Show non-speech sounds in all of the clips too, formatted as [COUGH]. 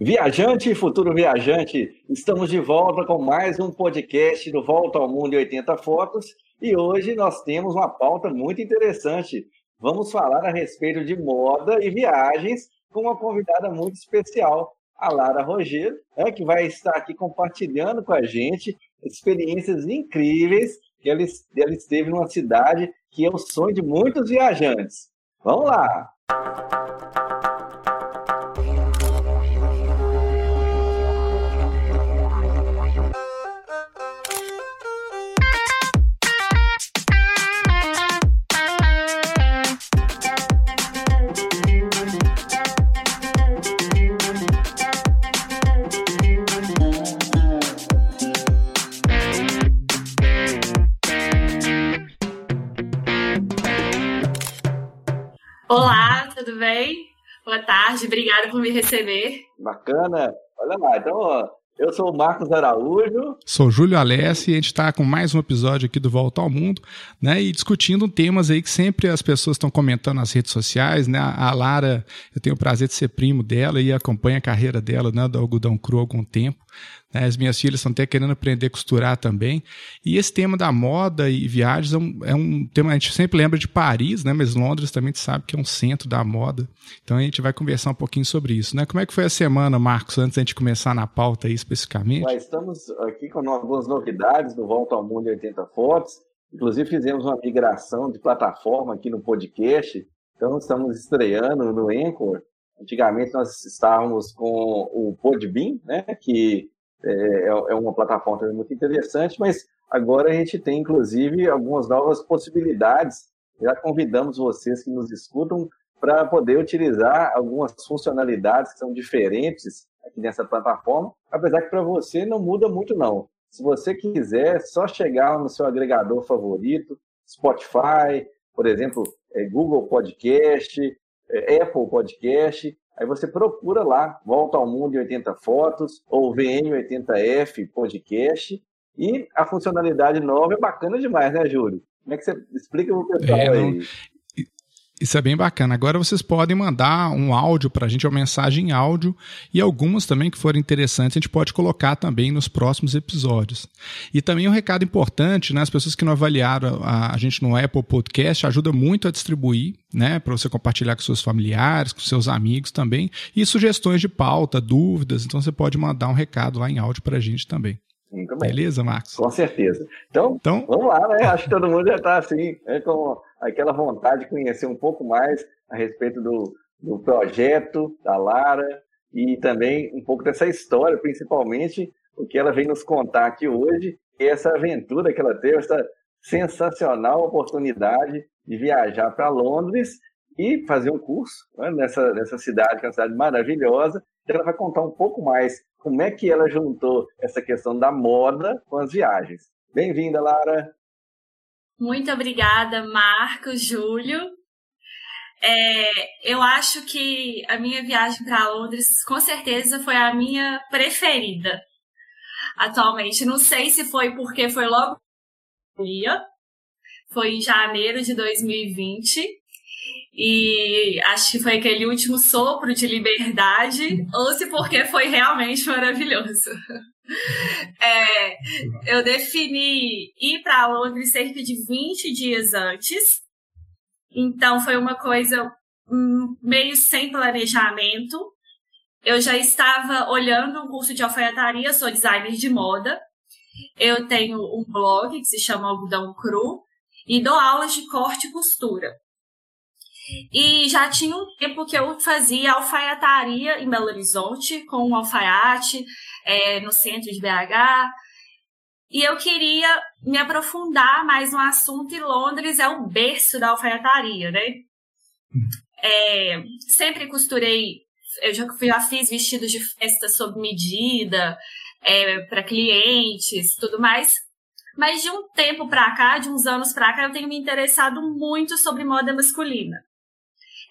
Viajante e futuro viajante, estamos de volta com mais um podcast do Volta ao Mundo em 80 Fotos e hoje nós temos uma pauta muito interessante. Vamos falar a respeito de moda e viagens com uma convidada muito especial, a Lara Rogero, né, que vai estar aqui compartilhando com a gente experiências incríveis que ela, ela esteve numa cidade que é o sonho de muitos viajantes. Vamos lá! Boa tarde, obrigada por me receber. Bacana. Olha lá, então, ó, eu sou o Marcos Araújo. Sou Júlio Alessi e a gente está com mais um episódio aqui do Volta ao Mundo, né? E discutindo temas aí que sempre as pessoas estão comentando nas redes sociais, né? A Lara, eu tenho o prazer de ser primo dela e acompanho a carreira dela, né? Do algodão cru há algum tempo. Né? As minhas filhas estão até querendo aprender a costurar também. E esse tema da moda e viagens é um, é um, tema, a gente sempre lembra de Paris, né? mas Londres também sabe que é um centro da moda. Então a gente vai conversar um pouquinho sobre isso. Né? Como é que foi a semana, Marcos, antes da gente começar na pauta aí especificamente? Estamos aqui com algumas novidades do Volta ao Mundo em 80 Fotos. Inclusive fizemos uma migração de plataforma aqui no podcast. Então estamos estreando no Anchor. Antigamente nós estávamos com o Podbean, né, que é, é, é uma plataforma muito interessante, mas agora a gente tem, inclusive, algumas novas possibilidades. Já convidamos vocês que nos escutam para poder utilizar algumas funcionalidades que são diferentes aqui nessa plataforma, apesar que para você não muda muito não. Se você quiser, é só chegar no seu agregador favorito, Spotify, por exemplo, é, Google Podcast, Apple Podcast, Aí você procura lá, Volta ao Mundo em 80 Fotos ou VN80F Podcast. E a funcionalidade nova é bacana demais, né, Júlio? Como é que você explica para o pessoal é, aí? Isso é bem bacana. Agora vocês podem mandar um áudio para a gente, uma mensagem em áudio, e algumas também que forem interessantes a gente pode colocar também nos próximos episódios. E também um recado importante, né? As pessoas que não avaliaram a, a gente no Apple Podcast ajuda muito a distribuir, né? Para você compartilhar com seus familiares, com seus amigos também. E sugestões de pauta, dúvidas. Então você pode mandar um recado lá em áudio para a gente também. Muito bem. Beleza, Marcos? Com certeza. Então, então, vamos lá, né? Acho que todo mundo já está assim, né, com aquela vontade de conhecer um pouco mais a respeito do, do projeto da Lara e também um pouco dessa história, principalmente o que ela vem nos contar aqui hoje, e essa aventura que ela teve, essa sensacional oportunidade de viajar para Londres e fazer um curso né, nessa, nessa cidade, que é uma cidade maravilhosa. Ela vai contar um pouco mais como é que ela juntou essa questão da moda com as viagens. Bem-vinda, Lara. Muito obrigada, Marcos, Júlio. É, eu acho que a minha viagem para Londres, com certeza, foi a minha preferida atualmente. Não sei se foi porque foi logo foi em janeiro de 2020, e acho que foi aquele último sopro de liberdade, ou se porque foi realmente maravilhoso. [LAUGHS] É, eu defini ir para Londres cerca de 20 dias antes, então foi uma coisa hum, meio sem planejamento. Eu já estava olhando um curso de alfaiataria, sou designer de moda. Eu tenho um blog que se chama Algodão Cru e dou aulas de corte e costura. E já tinha um tempo que eu fazia alfaiataria em Belo Horizonte, com um alfaiate é, no centro de BH. E eu queria me aprofundar mais no assunto, e Londres é o berço da alfaiataria, né? É, sempre costurei, eu já, já fiz vestidos de festa sob medida, é, para clientes, tudo mais. Mas de um tempo para cá, de uns anos para cá, eu tenho me interessado muito sobre moda masculina.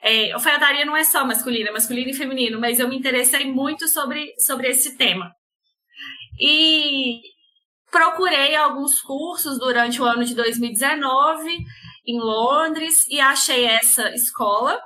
É, alfaiataria não é só masculina, é masculino e feminino, mas eu me interessei muito sobre, sobre esse tema. E procurei alguns cursos durante o ano de 2019 em Londres e achei essa escola.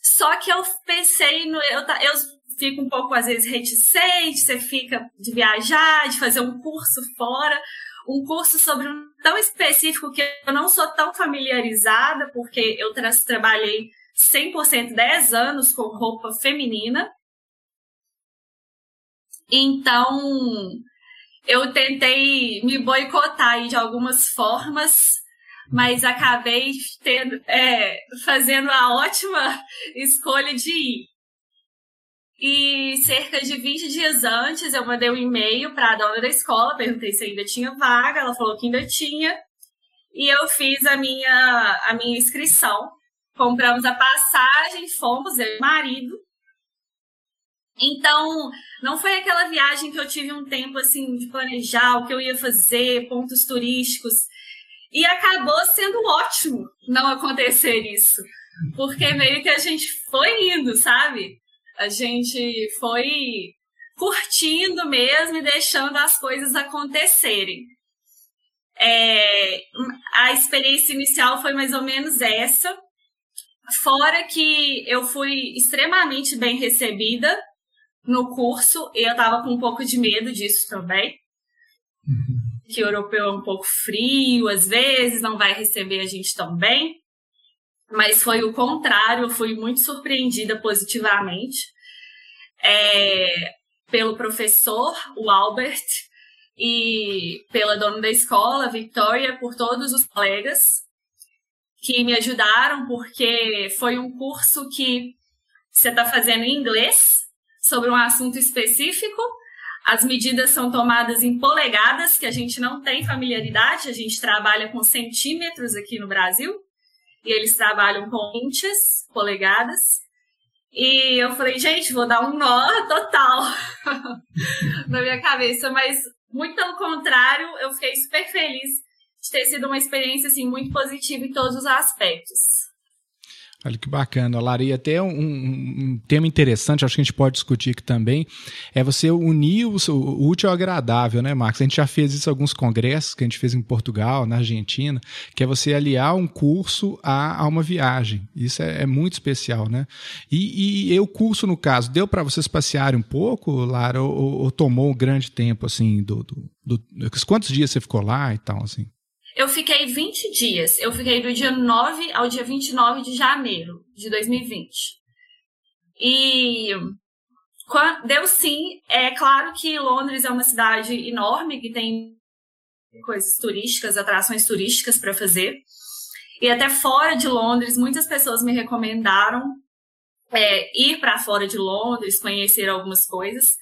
Só que eu pensei no. Eu, eu fica um pouco, às vezes, reticente, você fica de viajar, de fazer um curso fora, um curso sobre um tão específico que eu não sou tão familiarizada, porque eu tra trabalhei 100% 10 anos com roupa feminina. Então, eu tentei me boicotar de algumas formas, mas acabei tendo, é, fazendo a ótima [LAUGHS] escolha de ir. E cerca de 20 dias antes, eu mandei um e-mail para a dona da escola, perguntei se ainda tinha vaga, ela falou que ainda tinha. E eu fiz a minha, a minha inscrição. Compramos a passagem, fomos, eu e o marido. Então, não foi aquela viagem que eu tive um tempo assim de planejar o que eu ia fazer, pontos turísticos. E acabou sendo ótimo não acontecer isso. Porque meio que a gente foi indo, sabe? A gente foi curtindo mesmo e deixando as coisas acontecerem. É, a experiência inicial foi mais ou menos essa. Fora que eu fui extremamente bem recebida no curso, e eu tava com um pouco de medo disso também. Uhum. Que o europeu é um pouco frio, às vezes, não vai receber a gente tão bem mas foi o contrário, eu fui muito surpreendida positivamente é, pelo professor, o Albert, e pela dona da escola, Victoria, por todos os colegas que me ajudaram, porque foi um curso que você está fazendo em inglês sobre um assunto específico. As medidas são tomadas em polegadas, que a gente não tem familiaridade, a gente trabalha com centímetros aqui no Brasil e eles trabalham com inches, polegadas. E eu falei, gente, vou dar um nó total [LAUGHS] na minha cabeça, mas muito pelo contrário, eu fiquei super feliz de ter sido uma experiência assim muito positiva em todos os aspectos. Olha que bacana, Lara. até um, um, tema interessante, acho que a gente pode discutir aqui também, é você unir o, o, útil ao agradável, né, Marcos? A gente já fez isso em alguns congressos que a gente fez em Portugal, na Argentina, que é você aliar um curso a, a uma viagem. Isso é, é, muito especial, né? E, e, o curso, no caso, deu para vocês passearem um pouco, Lara, ou, ou, tomou um grande tempo, assim, do, do, do, Quantos dias você ficou lá e tal, assim? Eu fiquei 20 dias. Eu fiquei do dia 9 ao dia 29 de janeiro de 2020. E deu sim. É claro que Londres é uma cidade enorme que tem coisas turísticas, atrações turísticas para fazer. E até fora de Londres, muitas pessoas me recomendaram é, ir para fora de Londres, conhecer algumas coisas.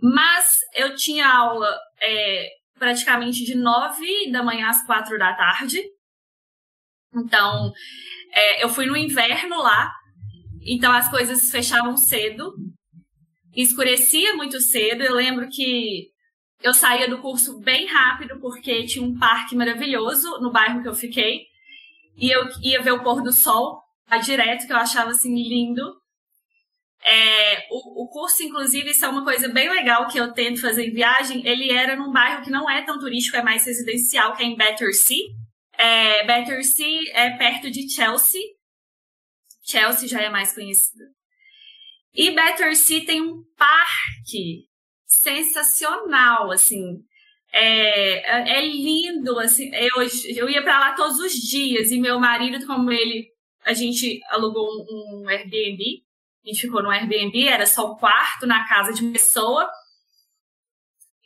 Mas eu tinha aula é, praticamente de nove da manhã às quatro da tarde. Então, é, eu fui no inverno lá, então as coisas fechavam cedo, escurecia muito cedo. Eu lembro que eu saía do curso bem rápido, porque tinha um parque maravilhoso no bairro que eu fiquei, e eu ia ver o pôr do sol direto, que eu achava assim lindo. É, o, o, curso, inclusive, isso é uma coisa bem legal que eu tento fazer em viagem. Ele era num bairro que não é tão turístico, é mais residencial, que é em Battersea. É, Battersea é perto de Chelsea. Chelsea já é mais conhecida. E Battersea tem um parque sensacional, assim. É, é lindo, assim. Eu, eu ia para lá todos os dias e meu marido, como ele, a gente alugou um, um Airbnb a gente ficou no Airbnb, era só um quarto na casa de uma pessoa.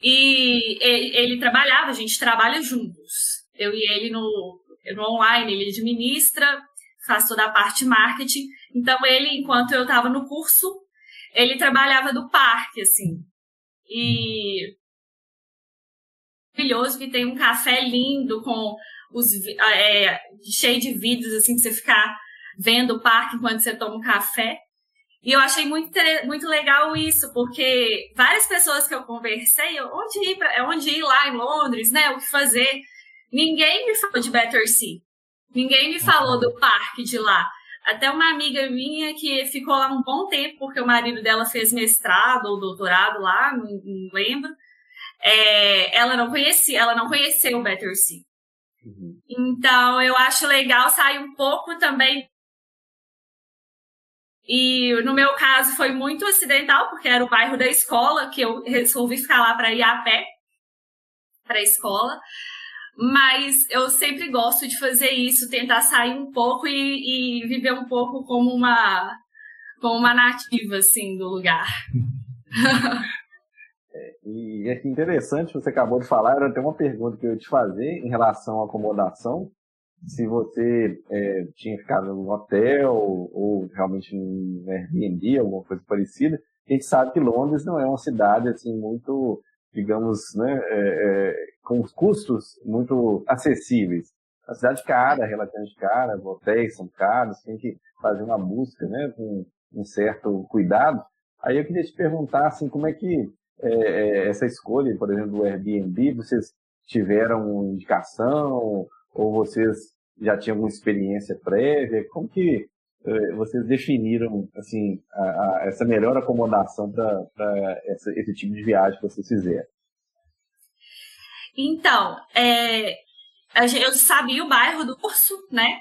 E ele, trabalhava, a gente trabalha juntos. Eu e ele no, no online, ele administra, faz toda a parte marketing. Então, ele, enquanto eu estava no curso, ele trabalhava do parque, assim. E maravilhoso que tem um café lindo com os é, cheio de vidros assim pra você ficar vendo o parque enquanto você toma um café. E eu achei muito, muito legal isso, porque várias pessoas que eu conversei, onde ir, pra, onde ir lá em Londres, né? O que fazer? Ninguém me falou de Battersea. Ninguém me falou do parque de lá. Até uma amiga minha que ficou lá um bom tempo, porque o marido dela fez mestrado ou doutorado lá, não, não lembro. É, ela não conhecia, ela não conheceu o Battersea. Uhum. Então, eu acho legal sair um pouco também E no meu caso foi muito acidental, porque era o bairro da escola, que eu resolvi ficar lá para ir a pé para a escola. Mas eu sempre gosto de fazer isso, tentar sair um pouco e, e viver um pouco como uma, como uma nativa, assim, do lugar. [LAUGHS] É, e é interessante, você acabou de falar, era até uma pergunta que eu ia te fazer em relação à acomodação, se você é, tinha ficado no hotel ou realmente no Airbnb, alguma coisa parecida. A gente sabe que Londres não é uma cidade assim muito, digamos, né, é, é, com custos muito acessíveis. É uma cidade cara, relativamente cara, hotéis são caros, tem que fazer uma busca, né, com um certo cuidado. Aí eu queria te perguntar, assim, como é que é, é essa escolha, por exemplo, do Airbnb, vocês tiveram indicação ou vocês já tinham alguma experiência prévia? Como que eh, vocês definiram assim a, a, essa melhor acomodação para esse tipo de viagem que vocês fizeram? Então, é, eu sabia o bairro do curso, né?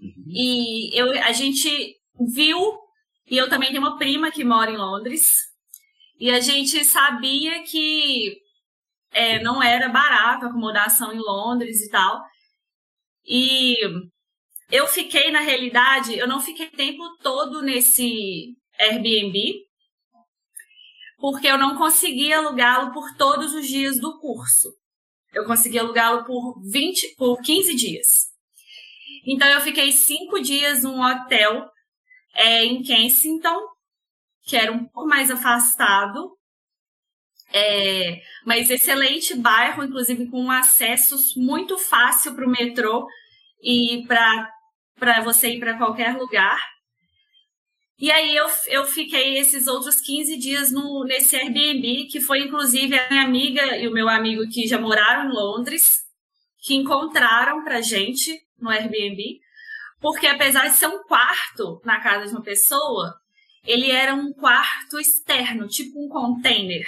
Uhum. E eu, a gente viu, e eu também tenho uma prima que mora em Londres, e a gente sabia que é, não era barato a acomodação em Londres e tal. E eu fiquei, na realidade, eu não fiquei tempo todo nesse Airbnb, porque eu não conseguia alugá-lo por todos os dias do curso. Eu consegui alugá-lo por 20, por 15 dias. Então eu fiquei cinco dias num hotel é, em Kensington, que era um pouco mais afastado, é, mas excelente bairro, inclusive com acessos muito fácil para o metrô e para você ir para qualquer lugar. E aí eu, eu fiquei esses outros 15 dias no, nesse Airbnb, que foi inclusive a minha amiga e o meu amigo que já moraram em Londres, que encontraram pra gente no Airbnb, porque apesar de ser um quarto na casa de uma pessoa, ele era um quarto externo, tipo um container.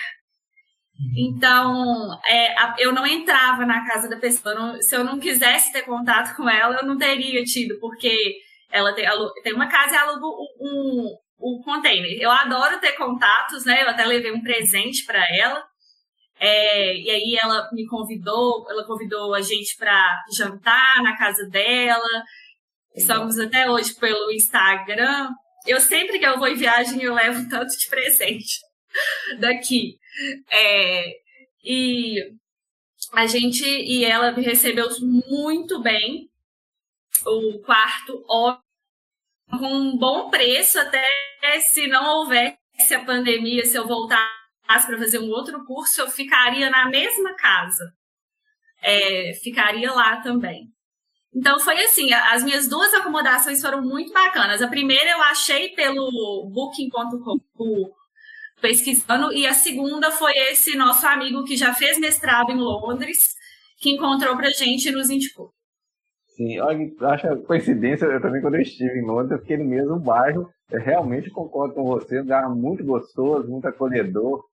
Então, é, eu não entrava na casa da pessoa. Não, se eu não quisesse ter contato com ela, eu não teria tido, porque ela tem, tem uma casa e aluga um, um, um container. Eu adoro ter contatos, né? Eu até levei um presente para ela. É, e aí ela me convidou, ela convidou a gente para jantar na casa dela. Estamos até hoje pelo Instagram. Eu sempre que eu vou em viagem eu levo tanto de presente [LAUGHS] daqui. É, e a gente e ela me recebeu muito bem. O quarto ó, com um bom preço, até se não houvesse a pandemia, se eu voltasse para fazer um outro curso, eu ficaria na mesma casa. É, ficaria lá também. Então foi assim, as minhas duas acomodações foram muito bacanas. A primeira eu achei pelo booking.com, pesquisando, e a segunda foi esse nosso amigo que já fez mestrado em Londres, que encontrou pra gente e nos indicou. Sim, acho coincidência, eu também quando eu estive em Londres, eu fiquei no mesmo bairro, eu realmente concordo com você, um lugar muito gostoso, muito acolhedor,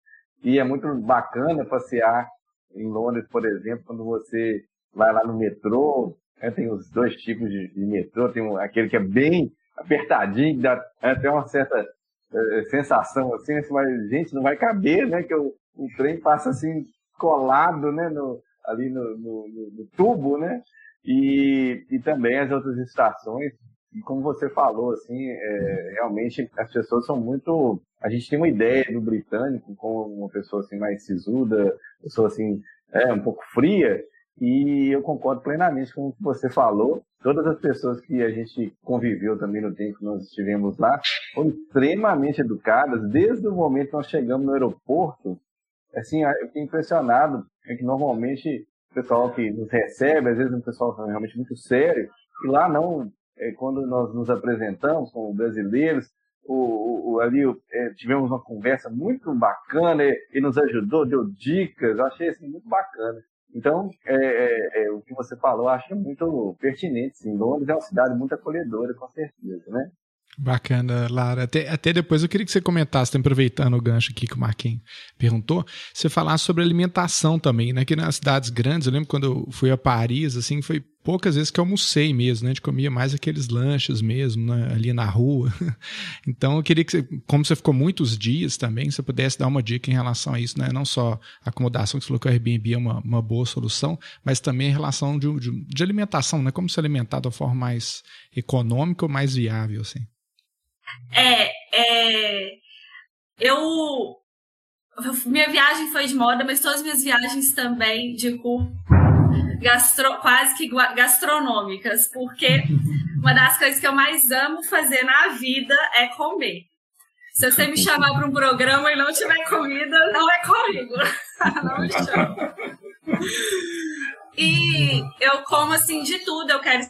e é muito bacana passear em Londres, por exemplo, quando você vai lá no metrô, né, tem os dois tipos de, metrô, tem aquele que é bem apertadinho, dá até uma certa é, sensação assim, assim, mas gente, não vai caber, né? Que o, o trem passa assim colado, né? No, ali no, no, no, tubo, né? E, e também as outras estações. E como você falou, assim, é, realmente as pessoas são muito. A gente tem uma ideia do britânico como uma pessoa assim mais sisuda, pessoa assim é um pouco fria. E eu concordo plenamente com o que você falou. Todas as pessoas que a gente conviveu também no tempo que nós estivemos lá foram extremamente educadas. Desde o momento que nós chegamos no aeroporto, assim, eu fiquei impressionado. É que normalmente o pessoal que nos recebe, às vezes um pessoal realmente muito sério, e lá não, é, quando nós nos apresentamos como brasileiros, o, o, ali é, tivemos uma conversa muito bacana, ele nos ajudou, deu dicas, achei assim, muito bacana. Então, é, é, é, o que você falou, acho muito pertinente, sim. Londres é uma cidade muito acolhedora, com certeza, né? Bacana, Lara. Até, até depois eu queria que você comentasse, aproveitando o gancho aqui que o Marquinhos perguntou, você falasse sobre alimentação também, né? Que nas cidades grandes, eu lembro quando eu fui a Paris, assim, foi poucas vezes que almocei mesmo, né? A gente comia mais aqueles lanches mesmo, né? ali na rua. [LAUGHS] Então, eu queria que, como você ficou muitos dias também, você pudesse dar uma dica em relação a isso, né? Não só acomodação, que você falou que o Airbnb é uma, uma boa solução, mas também em relação de, de, de alimentação, né? Como se alimentar da forma mais econômica ou mais viável, assim. É, é, eu minha viagem foi de moda, mas todas as minhas viagens também de curso gastro, quase que gastronômicas, porque [LAUGHS] uma das coisas que eu mais amo fazer na vida é comer. Se você me chamar para um programa e não tiver comida, não é comigo. [LAUGHS] não me chama. E eu como assim de tudo, eu quero.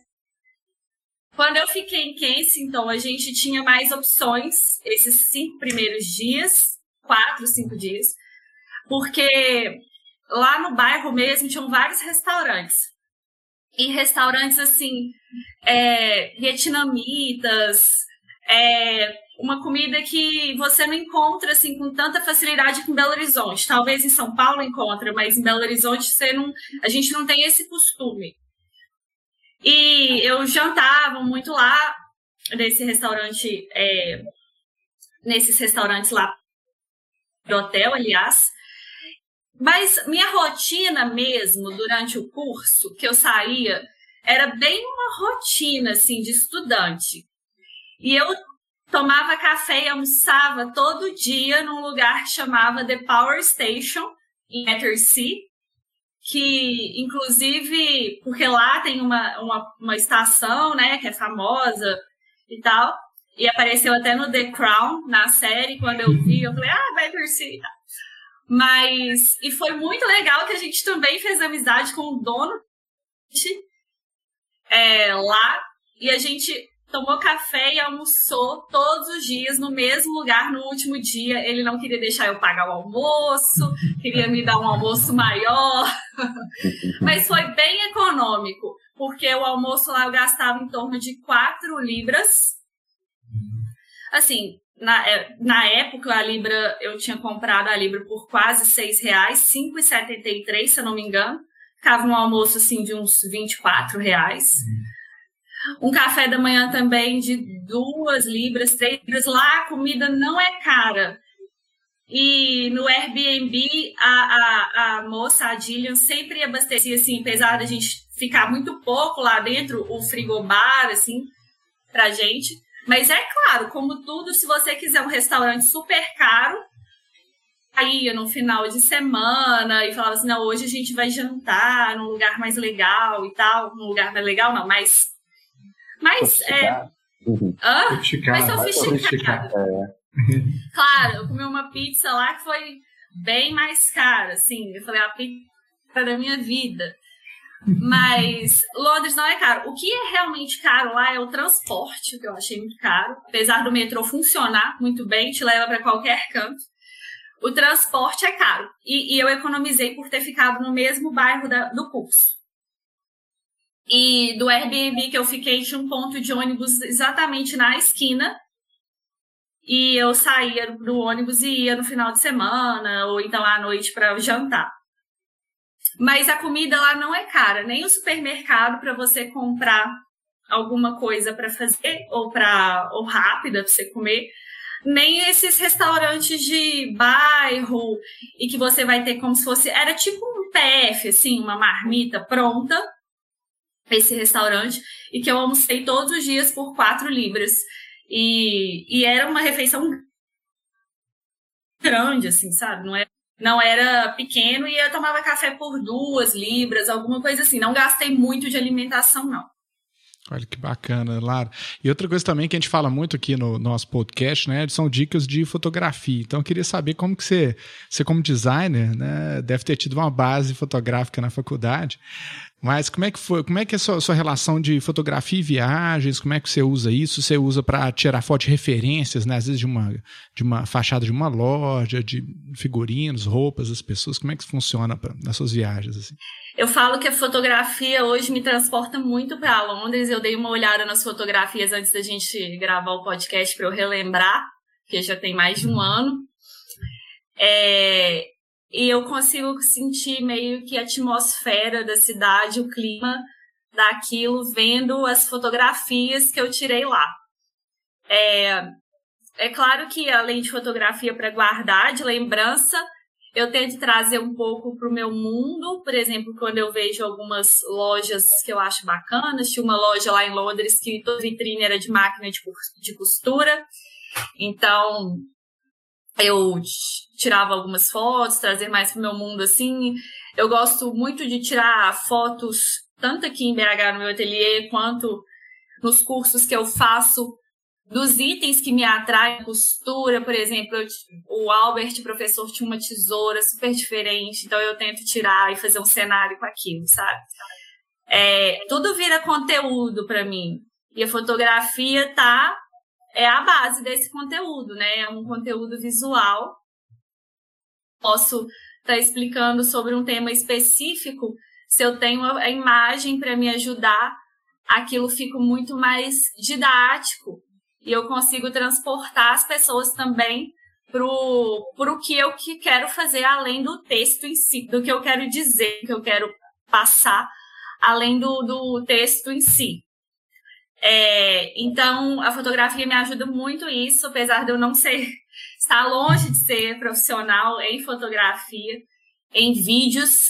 Quando eu fiquei em Kensington, a gente tinha mais opções esses cinco primeiros dias, quatro, cinco dias, porque lá no bairro mesmo tinham vários restaurantes. E restaurantes assim, é, vietnamitas, é, uma comida que você não encontra assim com tanta facilidade em Belo Horizonte. Talvez em São Paulo encontra, mas em Belo Horizonte você não, a gente não tem esse costume. E eu jantava muito lá nesse restaurante, é, nesses restaurantes lá do hotel, aliás. Mas minha rotina mesmo, durante o curso que eu saía, era bem uma rotina, assim, de estudante. E eu tomava café e almoçava todo dia num lugar que chamava The Power Station, em Battersea, que, inclusive, porque lá tem uma, uma, uma estação, né, que é famosa e tal, e apareceu até no The Crown, na série, quando eu vi, eu falei, ah, Battersea, mas, e foi muito legal que a gente também fez amizade com o dono é, lá. E a gente tomou café e almoçou todos os dias no mesmo lugar no último dia. Ele não queria deixar eu pagar o almoço, queria me dar um almoço maior. [LAUGHS] Mas foi bem econômico, porque o almoço lá eu gastava em torno de 4 libras. Assim, na, é, na época, a Libra, eu tinha comprado a Libra por quase seis reais, 5,73, se eu não me engano. Ficava um almoço, assim, de uns 24 reais. Um café da manhã também de duas libras, três libras. Lá a comida não é cara. E no Airbnb, a, a, a moça, a Dillian, sempre abastecia, assim, apesar da gente ficar muito pouco lá dentro, o frigobar, assim, pra gente. Mas é claro, como tudo, se você quiser um restaurante super caro, aí no final de semana e falava assim, não, hoje a gente vai jantar num lugar mais legal e tal, num lugar mais legal não, mas mas é uhum. Hã? mais sofisticado. É. [LAUGHS] Claro, eu comi uma pizza lá que foi bem mais cara, assim, eu falei a pizza da minha vida. Mas Londres não é caro. O que é realmente caro lá é o transporte, que eu achei muito caro. Apesar do metrô funcionar muito bem, te leva para qualquer canto. O transporte é caro. E, e, eu economizei por ter ficado no mesmo bairro da, do curso. E do Airbnb que eu fiquei, tinha um ponto de ônibus exatamente na esquina. E eu saía do ônibus e ia no final de semana, ou então à noite para jantar. Mas a comida lá não é cara, nem o supermercado para você comprar alguma coisa para fazer ou para ou rápida para você comer, nem esses restaurantes de bairro e que você vai ter como se fosse era tipo um PF assim, uma marmita pronta esse restaurante e que eu almocei todos os dias por quatro libras. E, e era uma refeição grande assim, sabe? Não é não era pequeno e eu tomava café por duas libras, alguma coisa assim. Não gastei muito de alimentação, não. Olha que bacana, Lara. E outra coisa também que a gente fala muito aqui no nosso podcast, né, são dicas de fotografia. Então eu queria saber como que você, você como designer, né, deve ter tido uma base fotográfica na faculdade. Mas como é que foi? Como é que é a sua, sua relação de fotografia e viagens? Como é que você usa isso? Você usa para tirar foto de referências, né? Às vezes de uma, de uma fachada de uma loja, de figurinos, roupas das pessoas. Como é que funciona pra, nas suas viagens? Assim? Eu falo que a fotografia hoje me transporta muito para Londres. Eu dei uma olhada nas fotografias antes da gente gravar o podcast para eu relembrar, que já tem mais de um ano. É, e eu consigo sentir meio que a atmosfera da cidade, o clima daquilo vendo as fotografias que eu tirei lá. É, é claro que além de fotografia para guardar, de lembrança, eu tento trazer um pouco para o meu mundo. Por exemplo, quando eu vejo algumas lojas que eu acho bacanas, tinha uma loja lá em Londres que toda vitrine era de máquina de costura. Então, eu tirava algumas fotos, trazer mais para o meu mundo assim. Eu gosto muito de tirar fotos, tanto aqui em BH no meu ateliê, quanto nos cursos que eu faço dos itens que me atraem, costura, por exemplo, eu, o Albert, professor, tinha uma tesoura super diferente, então eu tento tirar e fazer um cenário com aquilo, sabe? É, tudo vira conteúdo para mim. E a fotografia tá é a base desse conteúdo, né? É um conteúdo visual. Posso estar tá explicando sobre um tema específico, se eu tenho a imagem para me ajudar, aquilo fica muito mais didático e eu consigo transportar as pessoas também para o que eu que quero fazer além do texto em si, do que eu quero dizer, do que eu quero passar além do, do texto em si. É, então, a fotografia me ajuda muito isso, apesar de eu não ser, [LAUGHS] estar longe de ser profissional em fotografia, em vídeos.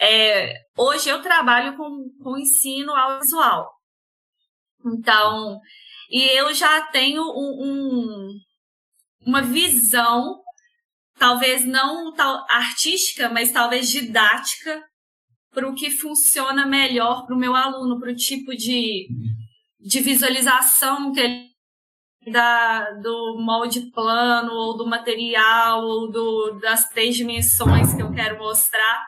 É, hoje eu trabalho com, com ensino audiovisual. Então, e eu já tenho um, um, uma visão, talvez não tal, artística, mas talvez didática, para o que funciona melhor para o meu aluno, para o tipo de, de visualização que ele da, do molde plano, ou do material, ou do, das três dimensões que eu quero mostrar.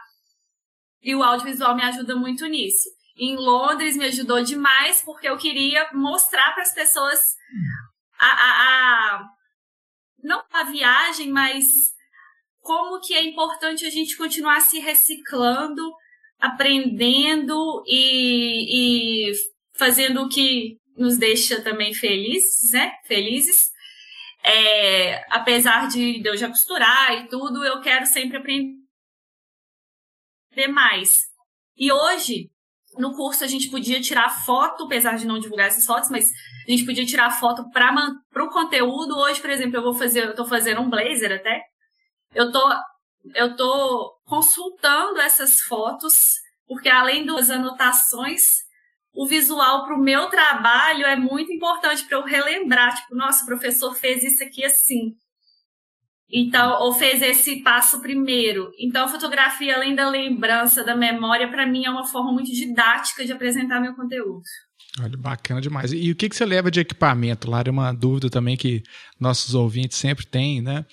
E o audiovisual me ajuda muito nisso em Londres me ajudou demais porque eu queria mostrar para as pessoas a, a, a, não a viagem, mas como que é importante a gente continuar se reciclando, aprendendo e, e fazendo o que nos deixa também felizes, né? Felizes. É, apesar de eu já costurar e tudo, eu quero sempre aprender mais. E hoje no curso a gente podia tirar foto, apesar de não divulgar essas fotos, mas a gente podia tirar foto para o conteúdo. Hoje, por exemplo, eu vou fazer, eu tô fazendo um blazer até. Eu tô, eu tô consultando essas fotos, porque além das anotações, o visual para o meu trabalho é muito importante para eu relembrar. Tipo, nossa, o professor fez isso aqui assim. Então, ou fez esse passo primeiro. Então, a fotografia, além da lembrança, da memória, para mim é uma forma muito didática de apresentar meu conteúdo. Olha, bacana demais. E o que, que você leva de equipamento? Lá é uma dúvida também que nossos ouvintes sempre têm, né?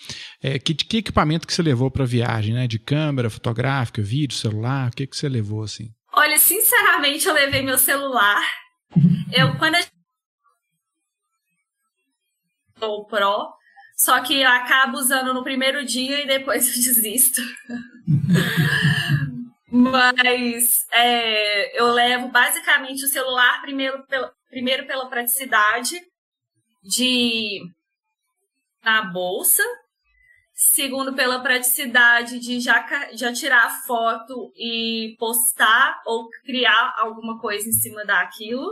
É, que, que equipamento que você levou para a viagem, né? De câmera fotográfica, vídeo, celular? O que, que você levou, assim? Olha, sinceramente, eu levei meu celular. Eu, quando a o Pro, só que eu acabo usando no primeiro dia e depois eu [LAUGHS] desisto. Mas é, eu levo basicamente o celular primeiro, primeiro pela praticidade de na bolsa, segundo pela praticidade de já, já tirar foto e postar ou criar alguma coisa em cima daquilo.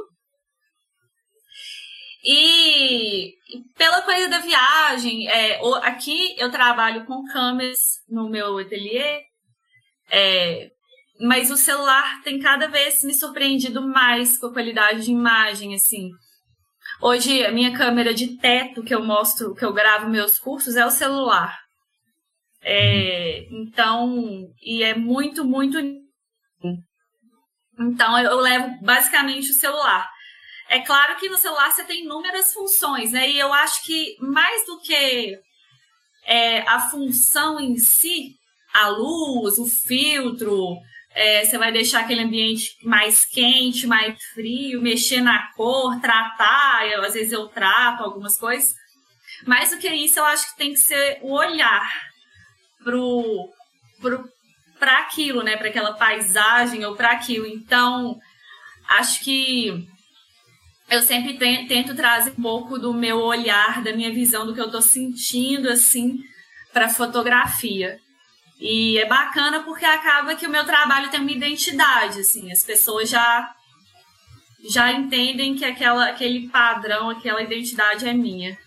E pela coisa da viagem, é, aqui eu trabalho com câmeras no meu ateliê, é, mas o celular tem cada vez me surpreendido mais com a qualidade de imagem, assim. Hoje a minha câmera de teto que eu mostro, que eu gravo meus cursos, é o celular. É, então, e é muito, muito. Então eu levo basicamente o celular. É claro que no celular você tem inúmeras funções, né? E eu acho que mais do que é, a função em si, a luz, o filtro, é, você vai deixar aquele ambiente mais quente, mais frio, mexer na cor, tratar, eu, às vezes eu trato algumas coisas. Mais do que isso, eu acho que tem que ser o olhar pro, pro, para aquilo, né? Para aquela paisagem ou para aquilo. Então, acho que eu sempre tento trazer um pouco do meu olhar, da minha visão, do que eu estou sentindo, assim, para fotografia. E é bacana porque acaba que o meu trabalho tem uma identidade, assim, as pessoas já já entendem que aquela, aquele padrão, aquela identidade é minha.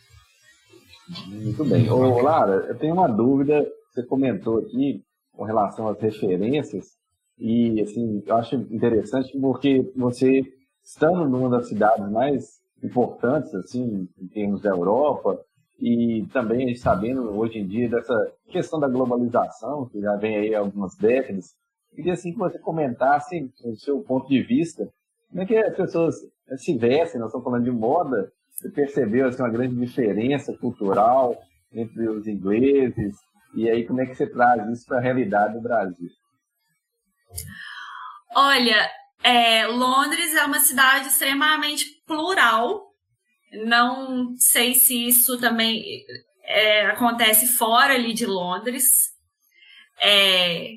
Muito bem. Ô, Lara, eu tenho uma dúvida. Você comentou aqui com relação às referências. E, assim, eu acho interessante porque você, estando numa das cidades mais importantes, assim, em termos da Europa, e também sabendo hoje em dia dessa questão da globalização, que já vem aí há algumas décadas, queria assim que você comentasse o seu ponto de vista, como é que as pessoas se vestem, nós estamos falando de moda, você percebeu assim, uma grande diferença cultural entre os ingleses, e aí como é que você traz isso para a realidade do Brasil? Olha, é, Londres é uma cidade extremamente plural. Não sei se isso também é, acontece fora ali de Londres. É,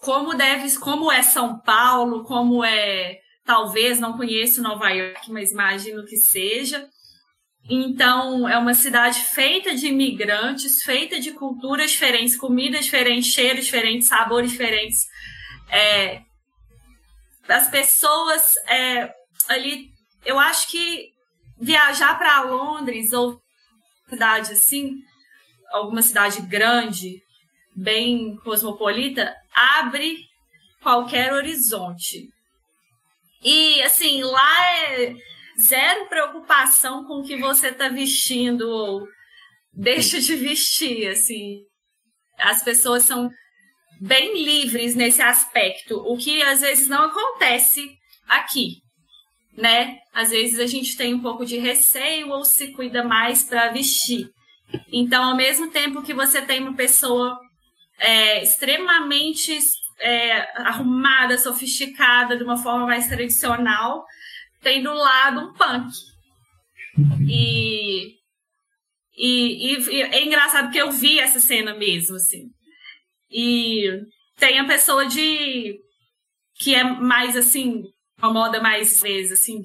como deve, como é São Paulo, como é talvez não conheço Nova York, mas imagino que seja. Então, é uma cidade feita de imigrantes, feita de culturas diferentes, comidas diferentes, cheiros diferentes, sabores diferentes. É, as pessoas é, ali, eu acho que viajar para Londres ou cidade assim, alguma cidade grande, bem cosmopolita, abre qualquer horizonte. E assim, lá é zero preocupação com o que você está vestindo ou deixa de vestir, assim. As pessoas são bem livres nesse aspecto, o que às vezes não acontece aqui, né? Às vezes a gente tem um pouco de receio ou se cuida mais para vestir. Então, ao mesmo tempo que você tem uma pessoa é, extremamente é, arrumada, sofisticada, de uma forma mais tradicional, tem do lado um punk. E, e, e, é engraçado que eu vi essa cena mesmo, assim. E tem a pessoa de que é mais assim, uma moda mais vezes assim,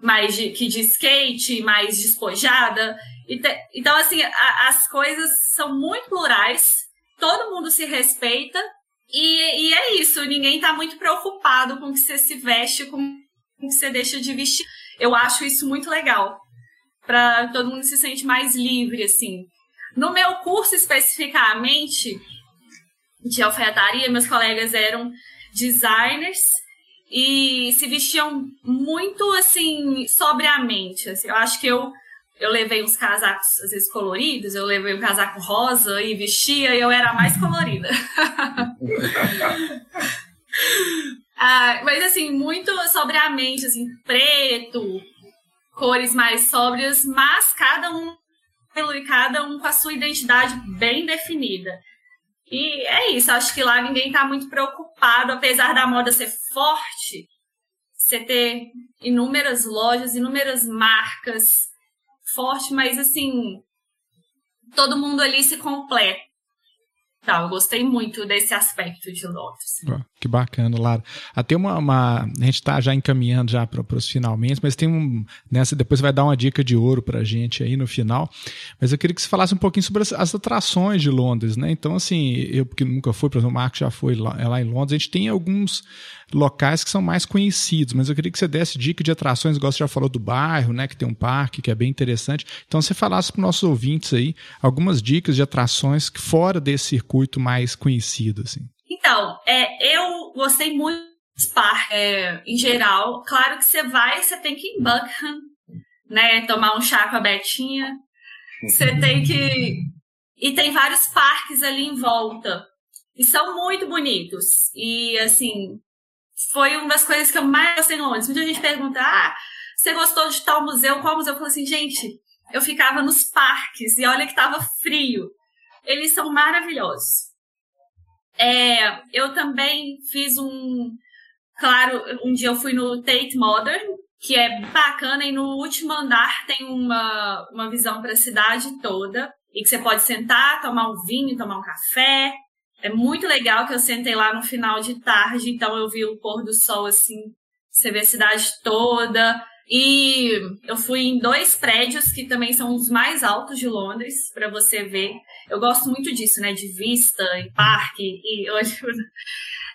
mais de, que de skate, mais despojada. Te, então, assim, a, as coisas são muito plurais, todo mundo se respeita, e, e é isso, ninguém está muito preocupado com que você se veste, com que você deixa de vestir. Eu acho isso muito legal. Para todo mundo se sente mais livre, assim. No meu curso especificamente de alfaiataria, meus colegas eram designers e se vestiam muito assim sobriamente. Assim. Eu acho que eu eu levei uns casacos às vezes coloridos, eu levei um casaco rosa e vestia e eu era mais colorida. [LAUGHS] Ah, mas assim, muito sobriamente, assim, preto, cores mais sóbrias, mas cada um e cada um com a sua identidade bem definida. E é isso, acho que lá ninguém está muito preocupado, apesar da moda ser forte, você ter inúmeras lojas, inúmeras marcas forte, mas assim, todo mundo ali se completa. Tá, eu gostei muito desse aspecto de Londres. Que bacana, Lara. Até uma, uma, a gente está já encaminhando já para os finalmente, mas tem um nessa depois vai dar uma dica de ouro para a gente aí no final. Mas eu queria que você falasse um pouquinho sobre as, as atrações de Londres, né? Então assim, eu porque nunca fui, por exemplo, o Marco já foi lá, é lá em Londres, a gente tem alguns locais que são mais conhecidos, mas eu queria que você desse dica de atrações, igual você já falou do bairro, né, que tem um parque que é bem interessante. Então você falasse para os nossos ouvintes aí algumas dicas de atrações fora desse circuito mais conhecido, assim. Então, é, eu gostei muito do parques é, em geral. Claro que você vai, você tem que ir em Buckingham, né, tomar um chá com a Betinha. Você tem que e tem vários parques ali em volta. E são muito bonitos. E, assim, foi uma das coisas que eu mais gostei em Londres. Muita gente pergunta: ah, você gostou de tal museu? Qual museu? Eu falo assim, gente, eu ficava nos parques e olha que tava frio. Eles são maravilhosos. É, eu também fiz um. Claro, um dia eu fui no Tate Modern, que é bacana, e no último andar tem uma, uma visão para a cidade toda. E que você pode sentar, tomar um vinho, tomar um café, é muito legal que eu sentei lá no final de tarde, então eu vi o pôr do sol assim, você vê a cidade toda. E eu fui em dois prédios que também são os mais altos de Londres, para você ver. Eu gosto muito disso, né? De vista e parque. E [LAUGHS] hoje.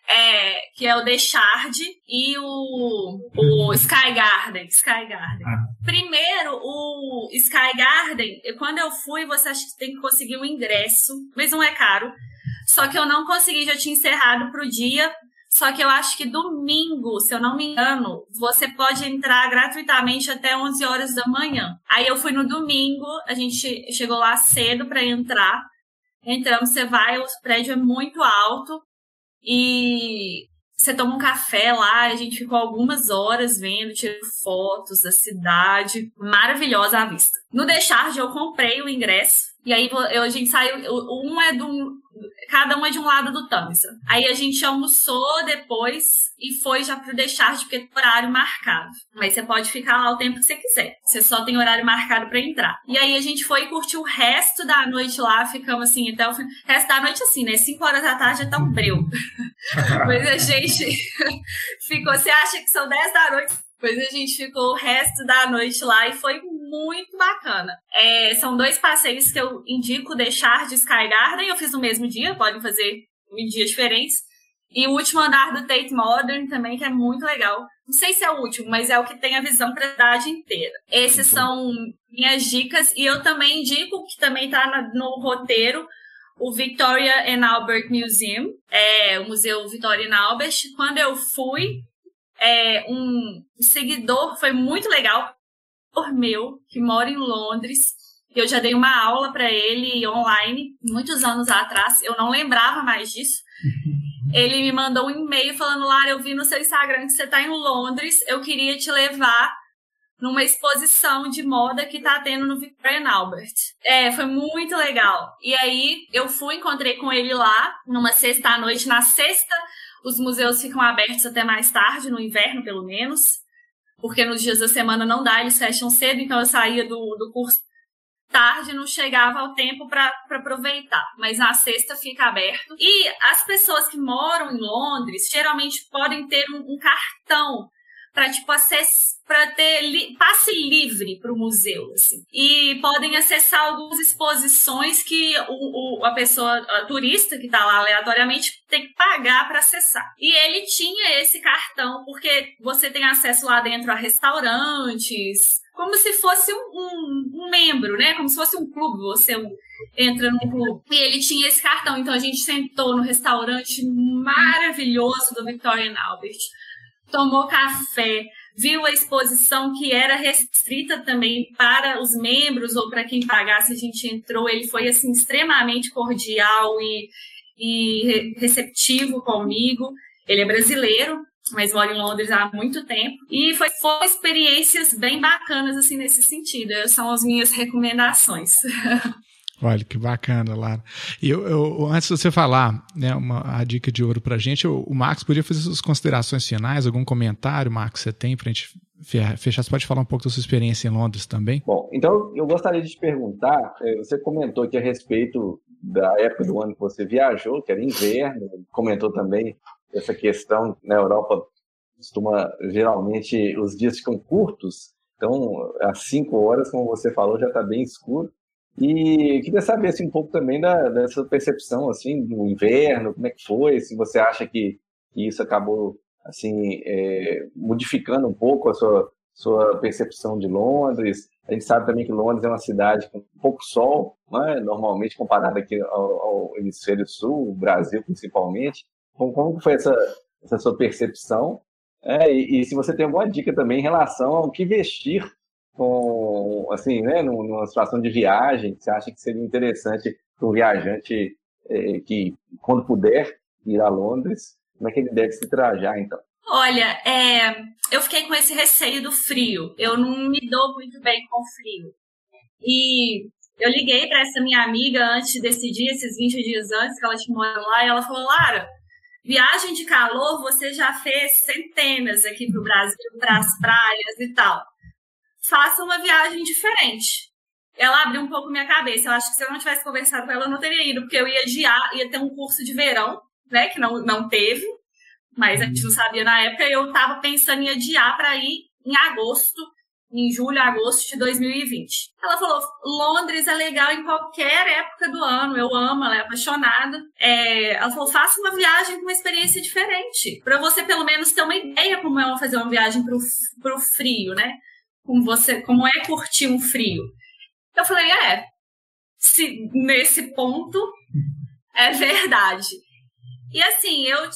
é, que é o The Shard e o, o Sky Garden. Sky Garden. Ah. Primeiro, o Sky Garden, quando eu fui, você acha que tem que conseguir o um ingresso, mas não é caro. Só que eu não consegui, já tinha encerrado pro dia. Só que eu acho que domingo, se eu não me engano, você pode entrar gratuitamente até 11 horas da manhã. Aí eu fui no domingo, a gente chegou lá cedo para entrar. Entramos, você vai, o prédio é muito alto. E você toma um café lá, a gente ficou algumas horas vendo, tirando fotos da cidade, maravilhosa a vista. No Decharge eu comprei o ingresso, e aí a gente saiu, um é do, cada um é de um lado do Tamisa. Aí a gente almoçou depois e foi já pro Decharge, porque tem horário marcado. Mas você pode ficar lá o tempo que você quiser. Você só tem horário marcado para entrar. E aí a gente foi e curtiu o resto da noite lá, ficamos assim, até o resto da noite assim, né? 5 horas da tarde é tão breu. [LAUGHS] Mas a gente [LAUGHS] ficou, você acha que são 10 da noite? Pois a gente ficou o resto da noite lá e foi muito bacana. É, são dois passeios que eu indico deixar de Sky Garden. Eu fiz no mesmo dia, podem fazer em dias diferentes. E o último andar do Tate Modern também, que é muito legal. Não sei se é o último, mas é o que tem a visão para a cidade inteira. Esses são minhas dicas. E eu também indico, que também está no roteiro, o Victoria and Albert Museum, é, o Museu Victoria and Albert. Quando eu fui, é, um seguidor, foi muito legal, meu, que mora em Londres, eu já dei uma aula para ele online muitos anos atrás, eu não lembrava mais disso. [LAUGHS] Ele me mandou um e-mail falando: Lara, eu vi no seu Instagram que você está em Londres, eu queria te levar numa exposição de moda que tá tendo no Victoria Albert. É, foi muito legal. E aí eu fui, encontrei com ele lá numa sexta à noite. Na sexta, os museus ficam abertos até mais tarde, no inverno pelo menos, porque nos dias da semana não dá, eles fecham cedo, então eu saía do, do curso tarde não chegava ao tempo para aproveitar, mas na sexta fica aberto. E as pessoas que moram em Londres geralmente podem ter um, um cartão para tipo acessar para ter li passe livre para o museu. Assim. E podem acessar algumas exposições que o, o a pessoa, a turista que está lá aleatoriamente, tem que pagar para acessar. E ele tinha esse cartão, porque você tem acesso lá dentro a restaurantes, como se fosse um, um, um membro, né? Como se fosse um clube. Você entra num clube. E ele tinha esse cartão. Então a gente sentou no restaurante maravilhoso do Victorian Albert, tomou café viu a exposição que era restrita também para os membros ou para quem pagasse, a gente entrou, ele foi assim extremamente cordial e, e receptivo comigo. Ele é brasileiro, mas mora em Londres há muito tempo. E foi, foram experiências bem bacanas assim nesse sentido. São as minhas recomendações. [LAUGHS] Olha que bacana, Lara. E eu, eu, antes de você falar né, uma, a dica de ouro para a gente, o, Marcos podia fazer suas considerações finais, algum comentário, Marcos, você tem para a gente fechar? Você pode falar um pouco da sua experiência em Londres também? Bom, então eu gostaria de te perguntar, é, você comentou aqui a respeito da época do ano que você viajou, que era inverno, comentou também essa questão na Europa costuma geralmente os dias ficam curtos, então às 5 horas, como você falou, já está bem escuro. E queria saber assim, um pouco também da, dessa percepção assim do inverno, como é que foi, se você acha que, que isso acabou assim é, modificando um pouco a sua, sua percepção de Londres. A gente sabe também que Londres é uma cidade com pouco sol, né? normalmente comparada aqui ao, ao hemisfério sul, Brasil principalmente. Como, foi essa, essa sua percepção? É, e, e se você tem alguma dica também em relação ao que vestir com, assim, né, numa situação de viagem, você acha que seria interessante para um viajante é, que, quando puder ir a Londres, como é que ele deve se trajar, então? Olha, é, eu fiquei com esse receio do frio. Eu não me dou muito bem com frio. E eu liguei para essa minha amiga antes de decidir, esses 20 dias antes que ela tinha morado lá, e ela falou: Lara, viagem de calor você já fez centenas aqui para o Brasil, para as praias e tal faça uma viagem diferente. Ela abriu um pouco minha cabeça. Eu acho que se eu não tivesse conversado com ela, eu não teria ido, porque eu ia adiar, ia ter um curso de verão, né, que não, não teve, mas a gente não sabia na época. Eu estava pensando em adiar para ir em agosto, em julho, agosto de 2020. Ela falou: Londres é legal em qualquer época do ano, eu amo, ela é apaixonada. É, ela falou: faça uma viagem com uma experiência diferente, para você pelo menos ter uma ideia como é fazer uma viagem pro, pro frio, né? Como, você, como é curtir um frio. Eu falei: é, se, nesse ponto é verdade. E assim, eu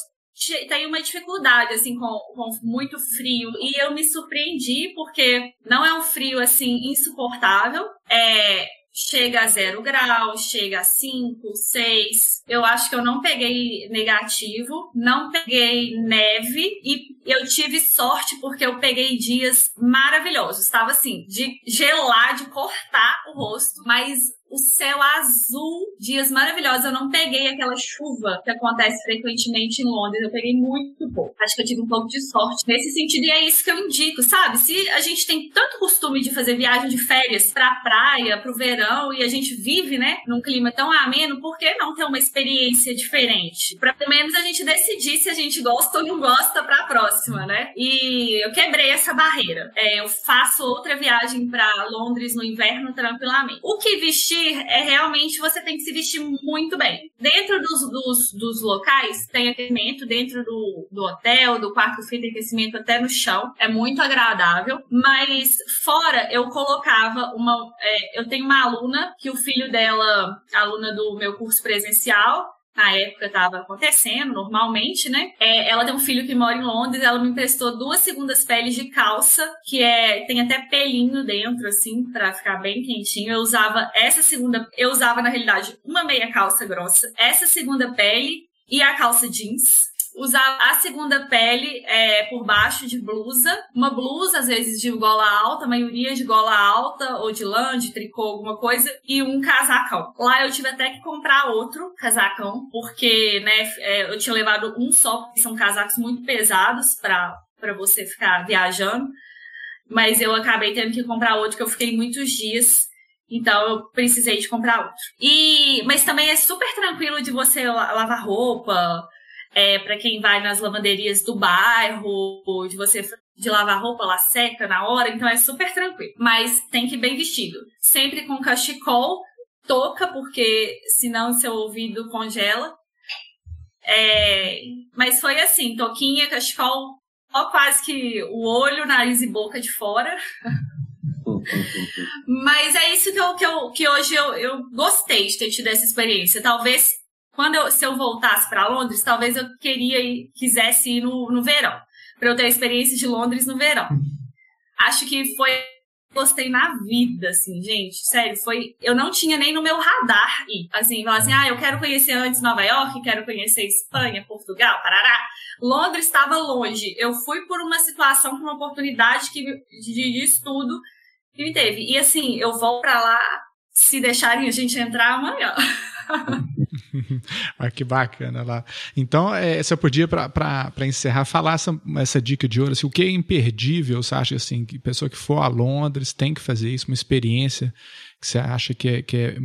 tenho uma dificuldade, assim, com, com muito frio. E eu me surpreendi, porque não é um frio, assim, insuportável. É, chega a zero grau, chega a 5, 6. Eu acho que eu não peguei negativo, não peguei neve e eu tive sorte porque eu peguei dias maravilhosos. Estava assim, de gelar, de cortar o rosto, mas o céu azul, dias maravilhosos. Eu não peguei aquela chuva que acontece frequentemente em Londres, eu peguei muito pouco. Acho que eu tive um pouco de sorte nesse sentido, e é isso que eu indico, sabe? Se a gente tem tanto costume de fazer viagem de férias pra praia, pro verão, e a gente vive, né, num clima tão ameno, por que não ter uma experiência diferente? Pra pelo menos a gente decidir se a gente gosta ou não gosta pra próxima, né? E eu quebrei essa barreira. É, eu faço outra viagem para Londres no inverno tranquilamente. O que vestir é realmente você tem que se vestir muito bem. Dentro dos, dos, dos locais tem aquecimento, dentro do, do hotel, do quarto frio tem aquecimento até no chão. É muito agradável. Mas fora eu colocava uma. É, eu tenho uma aluna que o filho dela, aluna do meu curso presencial, na época estava acontecendo, normalmente, né? É, ela tem um filho que mora em Londres, ela me emprestou duas segundas peles de calça, que é tem até pelinho dentro, assim, para ficar bem quentinho. Eu usava essa segunda, eu usava na realidade uma meia calça grossa, essa segunda pele e a calça jeans usar a segunda pele é, por baixo de blusa, uma blusa às vezes de gola alta, a maioria de gola alta ou de lã, de tricô, alguma coisa, e um casacão. Lá eu tive até que comprar outro casacão, porque né, é, eu tinha levado um só, porque são casacos muito pesados para você ficar viajando. Mas eu acabei tendo que comprar outro, que eu fiquei muitos dias então eu precisei de comprar outro. E mas também é super tranquilo de você lavar roupa, é, para quem vai nas lavanderias do bairro, de você de lavar roupa, lá seca na hora, então é super tranquilo. Mas tem que ir bem vestido. Sempre com cachecol, touca, porque senão seu ouvido congela. É, mas foi assim, toquinha, cachecol, ó, quase que o olho, nariz e boca de fora. [LAUGHS] Mas é isso que, eu, que, eu, que hoje eu, eu gostei de ter tido essa experiência. Talvez quando eu, se eu voltasse para Londres, talvez eu queria ir, quisesse ir no, no verão, para eu ter a experiência de Londres no verão. Acho que foi gostei na vida, assim, gente, sério, foi, eu não tinha nem no meu radar ir, assim, falar assim, ah, eu quero conhecer antes Nova York, quero conhecer Espanha, Portugal, Parará. Londres estava longe. Eu fui por uma situação, por uma oportunidade que, de, de estudo que me teve. E assim, eu vou para lá se deixarem a gente entrar amanhã. [LAUGHS] ah, que bacana lá. Então, é, você podia, para encerrar, falar essa, essa dica de ouro, assim, o que é imperdível, você acha assim, que pessoa que for a Londres tem que fazer isso, uma experiência que você acha que é, que é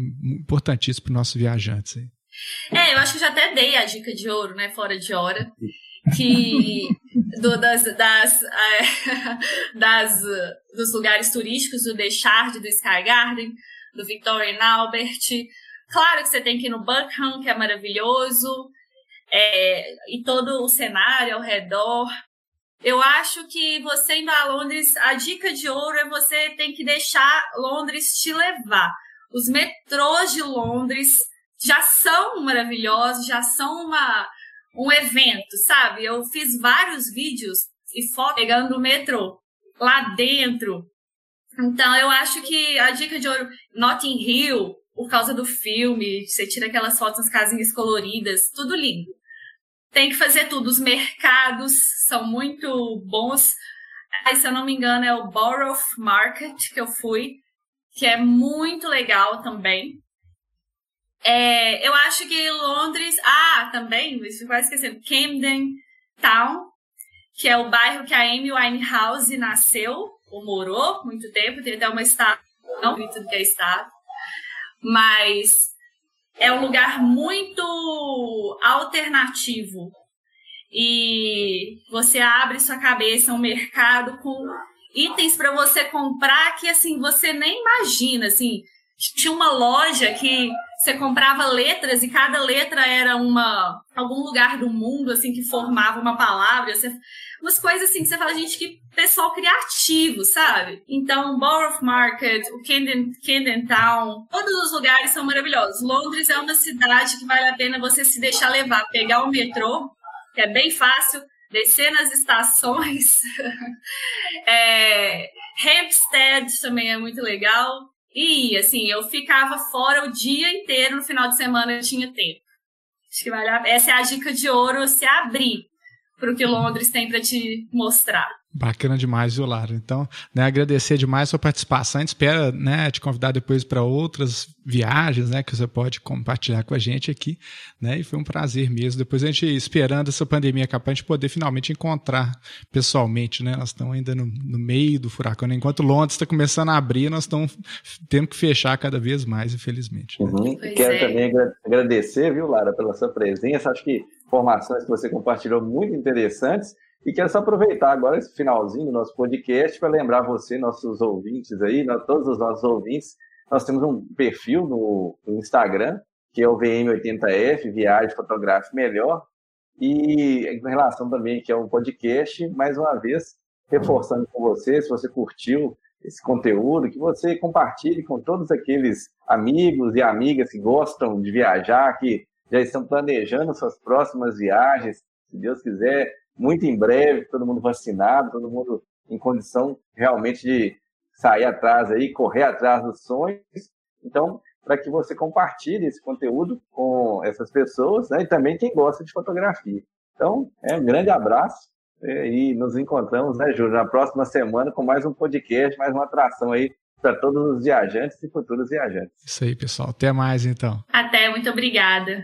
para os nossos viajantes? É, eu acho que já até dei a dica de ouro, né, fora de hora, que do, das, das, [LAUGHS] das, dos lugares turísticos do The Shard, do Sky Garden, do Victoria Albert, Claro que você tem que ir no Buckham, que é maravilhoso, é, e todo o cenário ao redor. Eu acho que você indo a Londres, a dica de ouro é você tem que deixar Londres te levar. Os metrôs de Londres já são maravilhosos, já são uma, um evento, sabe? Eu fiz vários vídeos e fotos pegando o metrô lá dentro. Então, eu acho que a dica de ouro, Notting Hill, por causa do filme, você tira aquelas fotos nas casinhas coloridas, tudo lindo. Tem que fazer tudo. Os mercados são muito bons. Aí, se eu não me engano, é o Borough Market que eu fui, que é muito legal também. É, eu acho que Londres. Ah, também, quase esquecendo. Camden Town, que é o bairro que a Amy Winehouse nasceu, ou morou muito tempo, tem até uma estátua, não do que é estátua mas é um lugar muito alternativo. E você abre sua cabeça, um mercado com itens para você comprar que assim você nem imagina, assim. Tinha uma loja que você comprava letras e cada letra era uma algum lugar do mundo assim que formava uma palavra. Você, umas coisas assim que você fala, gente, que pessoal criativo, sabe? Então, Borough Market, o Camden, Camden Town, todos os lugares são maravilhosos. Londres é uma cidade que vale a pena você se deixar levar, pegar o metrô, que é bem fácil, descer nas estações. [LAUGHS] é, Hampstead também é muito legal. E, assim, eu ficava fora o dia inteiro, no final de semana eu tinha tempo. Acho que vale a... Essa é a dica de ouro, se abrir para o que Londres tem para te mostrar. Bacana demais, viu, Lara? Então, né, agradecer demais a sua participação. A gente espera né, te convidar depois para outras viagens né, que você pode compartilhar com a gente aqui. Né, e foi um prazer mesmo. Depois a gente esperando essa pandemia acabar, a gente poder finalmente encontrar pessoalmente. Né? Nós estamos ainda no, no meio do furacão. Né? Enquanto Londres está começando a abrir, nós estamos tendo que fechar cada vez mais, infelizmente. Né? Uhum. Quero é. também agradecer, viu, Lara, pela sua presença. Acho que informações que você compartilhou muito interessantes. E quero só aproveitar agora esse finalzinho do nosso podcast para lembrar você, nossos ouvintes aí, todos os nossos ouvintes, nós temos um perfil no, no Instagram, que é o VM80F, Viagem Fotográfica Melhor, e em relação também que é um podcast, mais uma vez, reforçando com você, se você curtiu esse conteúdo, que você compartilhe com todos aqueles amigos e amigas que gostam de viajar, que já estão planejando suas próximas viagens, se Deus quiser, muito em breve, todo mundo vacinado, todo mundo em condição realmente de sair atrás aí, correr atrás dos sonhos. Então, para que você compartilhe esse conteúdo com essas pessoas, né? E também quem gosta de fotografia. Então, é um grande abraço é, e nos encontramos, né, Júlio, na próxima semana com mais um podcast, mais uma atração aí para todos os viajantes e futuros viajantes. Isso aí, pessoal. Até mais, então. Até, muito obrigada.